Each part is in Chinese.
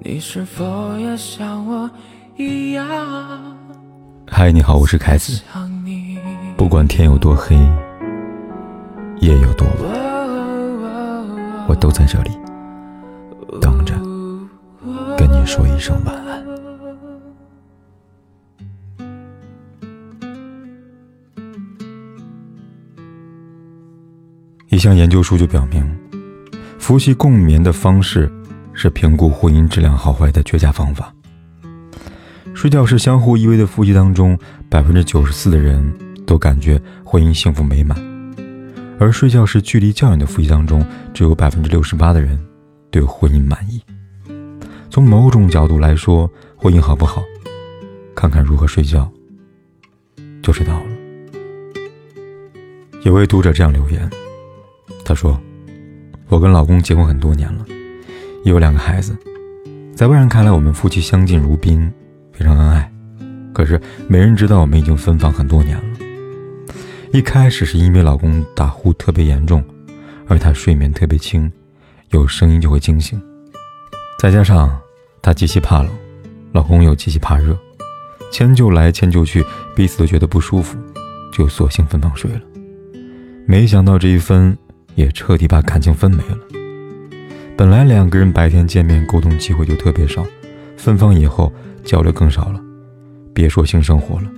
你是否也像我一样？嗨，你好，我是凯子。不管天有多黑，夜有多晚，我都在这里等着跟你说一声晚安。一项研究数据表明，夫妻共眠的方式。是评估婚姻质量好坏的绝佳方法。睡觉是相互依偎的夫妻当中，百分之九十四的人都感觉婚姻幸福美满；而睡觉是距离较远的夫妻当中，只有百分之六十八的人对婚姻满意。从某种角度来说，婚姻好不好，看看如何睡觉就知道了。有位读者这样留言，他说：“我跟老公结婚很多年了。”有两个孩子，在外人看来，我们夫妻相敬如宾，非常恩爱。可是没人知道，我们已经分房很多年了。一开始是因为老公打呼特别严重，而他睡眠特别轻，有声音就会惊醒。再加上他极其怕冷，老公又极其怕热，迁就来迁就去，彼此都觉得不舒服，就索性分房睡了。没想到这一分，也彻底把感情分没了。本来两个人白天见面沟通机会就特别少，分房以后交流更少了，别说性生活了，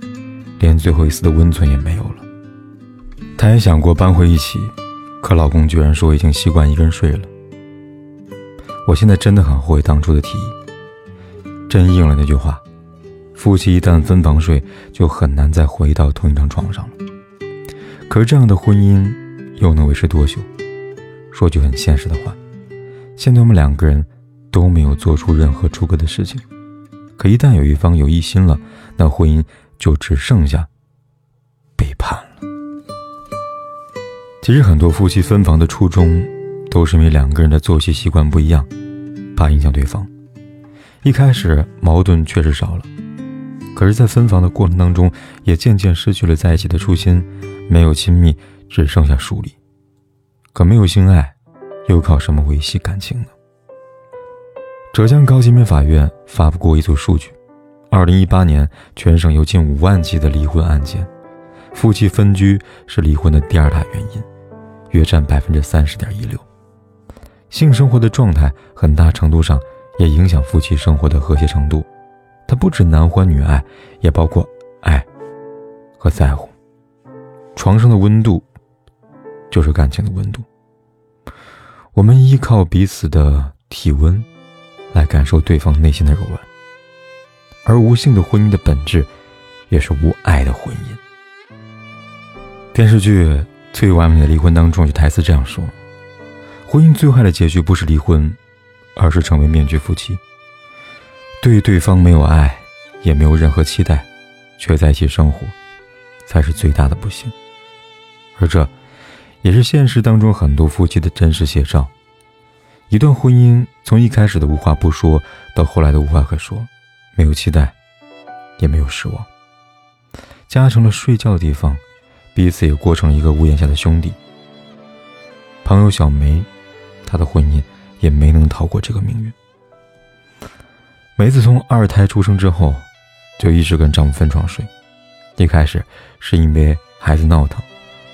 连最后一丝的温存也没有了。她也想过搬回一起，可老公居然说已经习惯一个人睡了。我现在真的很后悔当初的提议，真应了那句话：夫妻一旦分房睡，就很难再回到同一张床上了。可是这样的婚姻又能维持多久？说句很现实的话。现在我们两个人都没有做出任何出格的事情，可一旦有一方有异心了，那婚姻就只剩下背叛了。其实很多夫妻分房的初衷，都是因为两个人的作息习惯不一样，怕影响对方。一开始矛盾确实少了，可是，在分房的过程当中，也渐渐失去了在一起的初心，没有亲密，只剩下疏离。可没有性爱。又靠什么维系感情呢？浙江高级人民法院发布过一组数据：，二零一八年全省有近五万起的离婚案件，夫妻分居是离婚的第二大原因，约占百分之三十点一六。性生活的状态很大程度上也影响夫妻生活的和谐程度，它不止男欢女爱，也包括爱和在乎。床上的温度，就是感情的温度。我们依靠彼此的体温，来感受对方内心的柔软。而无性的婚姻的本质，也是无爱的婚姻。电视剧《最完美的离婚》当中有台词这样说：“婚姻最坏的结局不是离婚，而是成为面具夫妻。对对方没有爱，也没有任何期待，却在一起生活，才是最大的不幸。”而这。也是现实当中很多夫妻的真实写照。一段婚姻从一开始的无话不说，到后来的无话可说，没有期待，也没有失望。家成了睡觉的地方，彼此也过成了一个屋檐下的兄弟。朋友小梅，她的婚姻也没能逃过这个命运。梅子从二胎出生之后，就一直跟丈夫分床睡。一开始是因为孩子闹腾。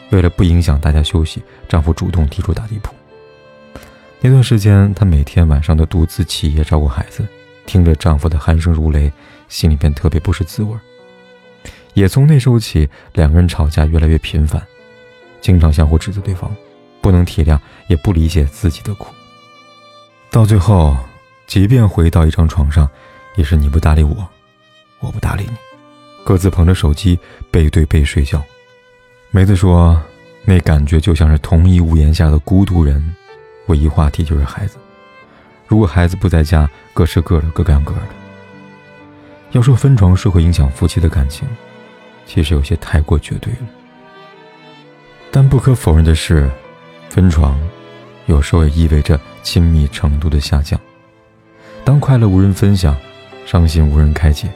为了不影响大家休息，丈夫主动提出打地铺。那段时间，她每天晚上都独自起夜照顾孩子，听着丈夫的鼾声如雷，心里便特别不是滋味。也从那时候起，两个人吵架越来越频繁，经常相互指责对方，不能体谅，也不理解自己的苦。到最后，即便回到一张床上，也是你不搭理我，我不搭理你，各自捧着手机背对背睡觉。梅子说：“那感觉就像是同一屋檐下的孤独人，唯一话题就是孩子。如果孩子不在家，各吃各的，各干各的。要说分床睡会影响夫妻的感情，其实有些太过绝对了。但不可否认的是，分床有时候也意味着亲密程度的下降。当快乐无人分享，伤心无人开解，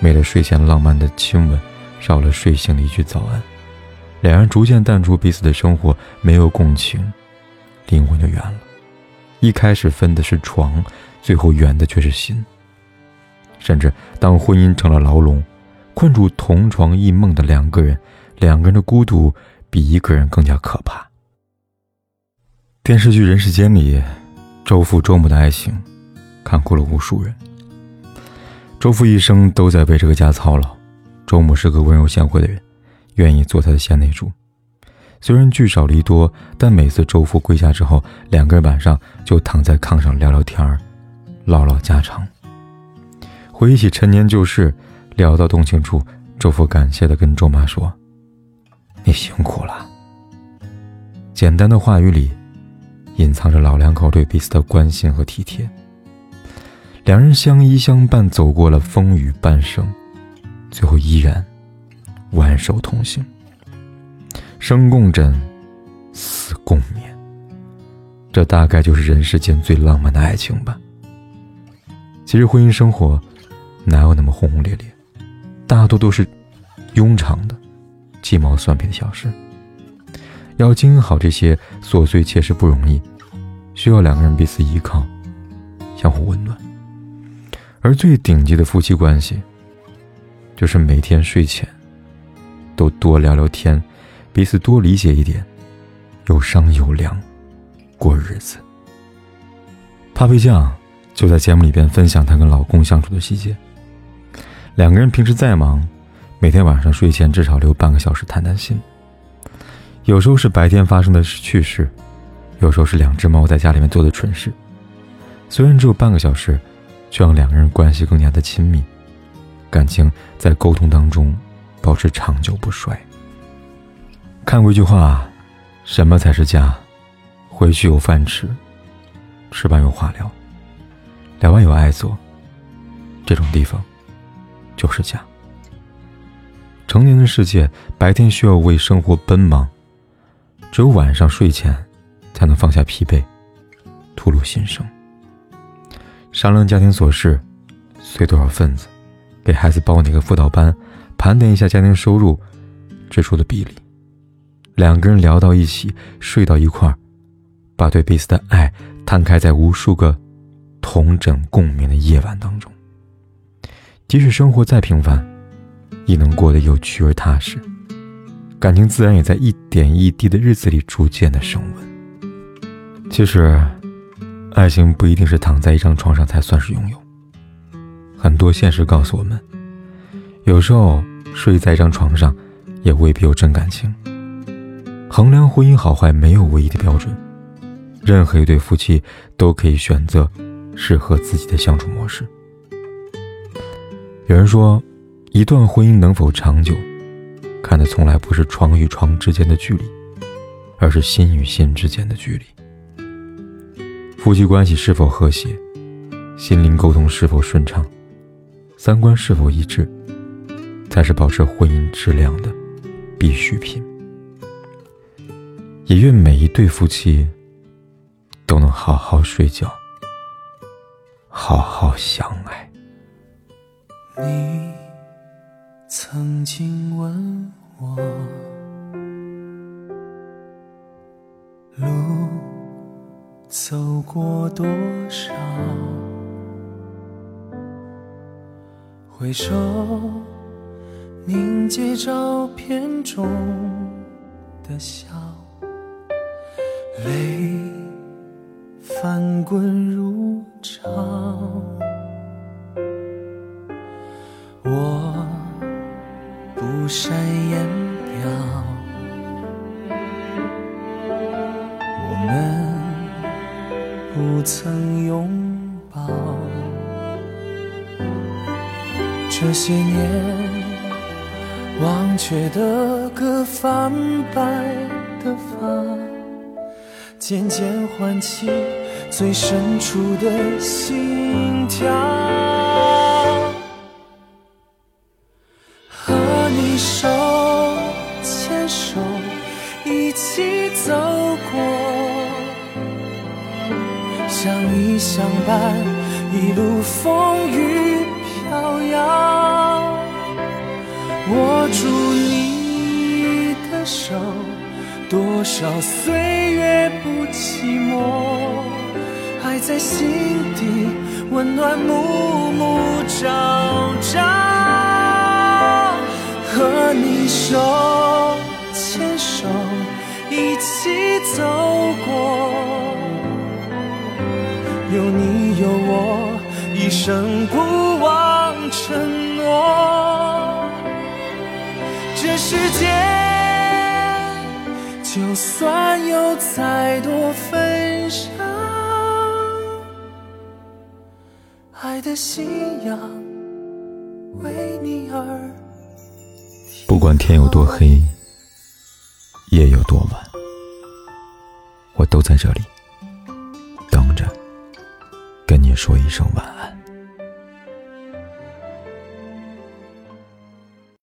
没了睡前浪漫的亲吻，少了睡醒的一句早安。”两人逐渐淡出彼此的生活，没有共情，灵魂就远了。一开始分的是床，最后远的却是心。甚至当婚姻成了牢笼，困住同床异梦的两个人，两个人的孤独比一个人更加可怕。电视剧《人世间》里，周父周母的爱情，看哭了无数人。周父一生都在为这个家操劳，周母是个温柔贤惠的人，愿意做他的贤内助。虽然聚少离多，但每次周父归家之后，两个人晚上就躺在炕上聊聊天儿，唠唠家常。回忆起陈年旧事，聊到动情处，周父感谢地跟周妈说：“你辛苦了。”简单的话语里，隐藏着老两口对彼此的关心和体贴。两人相依相伴，走过了风雨半生，最后依然挽手同行。生共枕，死共眠。这大概就是人世间最浪漫的爱情吧。其实婚姻生活。哪有那么轰轰烈烈？大多都是庸常的、鸡毛蒜皮的小事。要经营好这些琐碎切实不容易，需要两个人彼此依靠，相互温暖。而最顶级的夫妻关系，就是每天睡前都多聊聊天，彼此多理解一点，有商有量过日子。Papi 酱就在节目里边分享她跟老公相处的细节。两个人平时再忙，每天晚上睡前至少留半个小时谈谈心。有时候是白天发生的趣事，有时候是两只猫在家里面做的蠢事。虽然只有半个小时，却让两个人关系更加的亲密，感情在沟通当中保持长久不衰。看过一句话：“什么才是家？回去有饭吃，吃完有话聊，聊完有爱做。这种地方。”就是家。成年的世界，白天需要为生活奔忙，只有晚上睡前，才能放下疲惫，吐露心声。商量家庭琐事，随多少份子，给孩子报哪个辅导班，盘点一下家庭收入支出的比例。两个人聊到一起，睡到一块儿，把对彼此的爱摊开在无数个同枕共眠的夜晚当中。即使生活再平凡，亦能过得有趣而踏实，感情自然也在一点一滴的日子里逐渐的升温。其实，爱情不一定是躺在一张床上才算是拥有。很多现实告诉我们，有时候睡在一张床上，也未必有真感情。衡量婚姻好坏没有唯一的标准，任何一对夫妻都可以选择适合自己的相处模式。有人说，一段婚姻能否长久，看的从来不是床与床之间的距离，而是心与心之间的距离。夫妻关系是否和谐，心灵沟通是否顺畅，三观是否一致，才是保持婚姻质量的必需品。也愿每一对夫妻都能好好睡觉，好好相爱。你曾经问我，路走过多少？回首凝结照片中的笑，泪翻滚如潮。我不善言表，我们不曾拥抱。这些年忘却的歌，泛白的发，渐渐唤起最深处的心跳。和你手牵手，一起走过相依相伴，一路风雨飘摇。握住你的手，多少岁月不寂寞，爱在心底温暖暮暮朝朝，和你手牵手一起走过，有你有我，一生不忘承诺。世界。就算有再多纷扰，爱的信仰为你而。不管天有多黑，夜有多晚，我都在这里等着，跟你说一声晚安。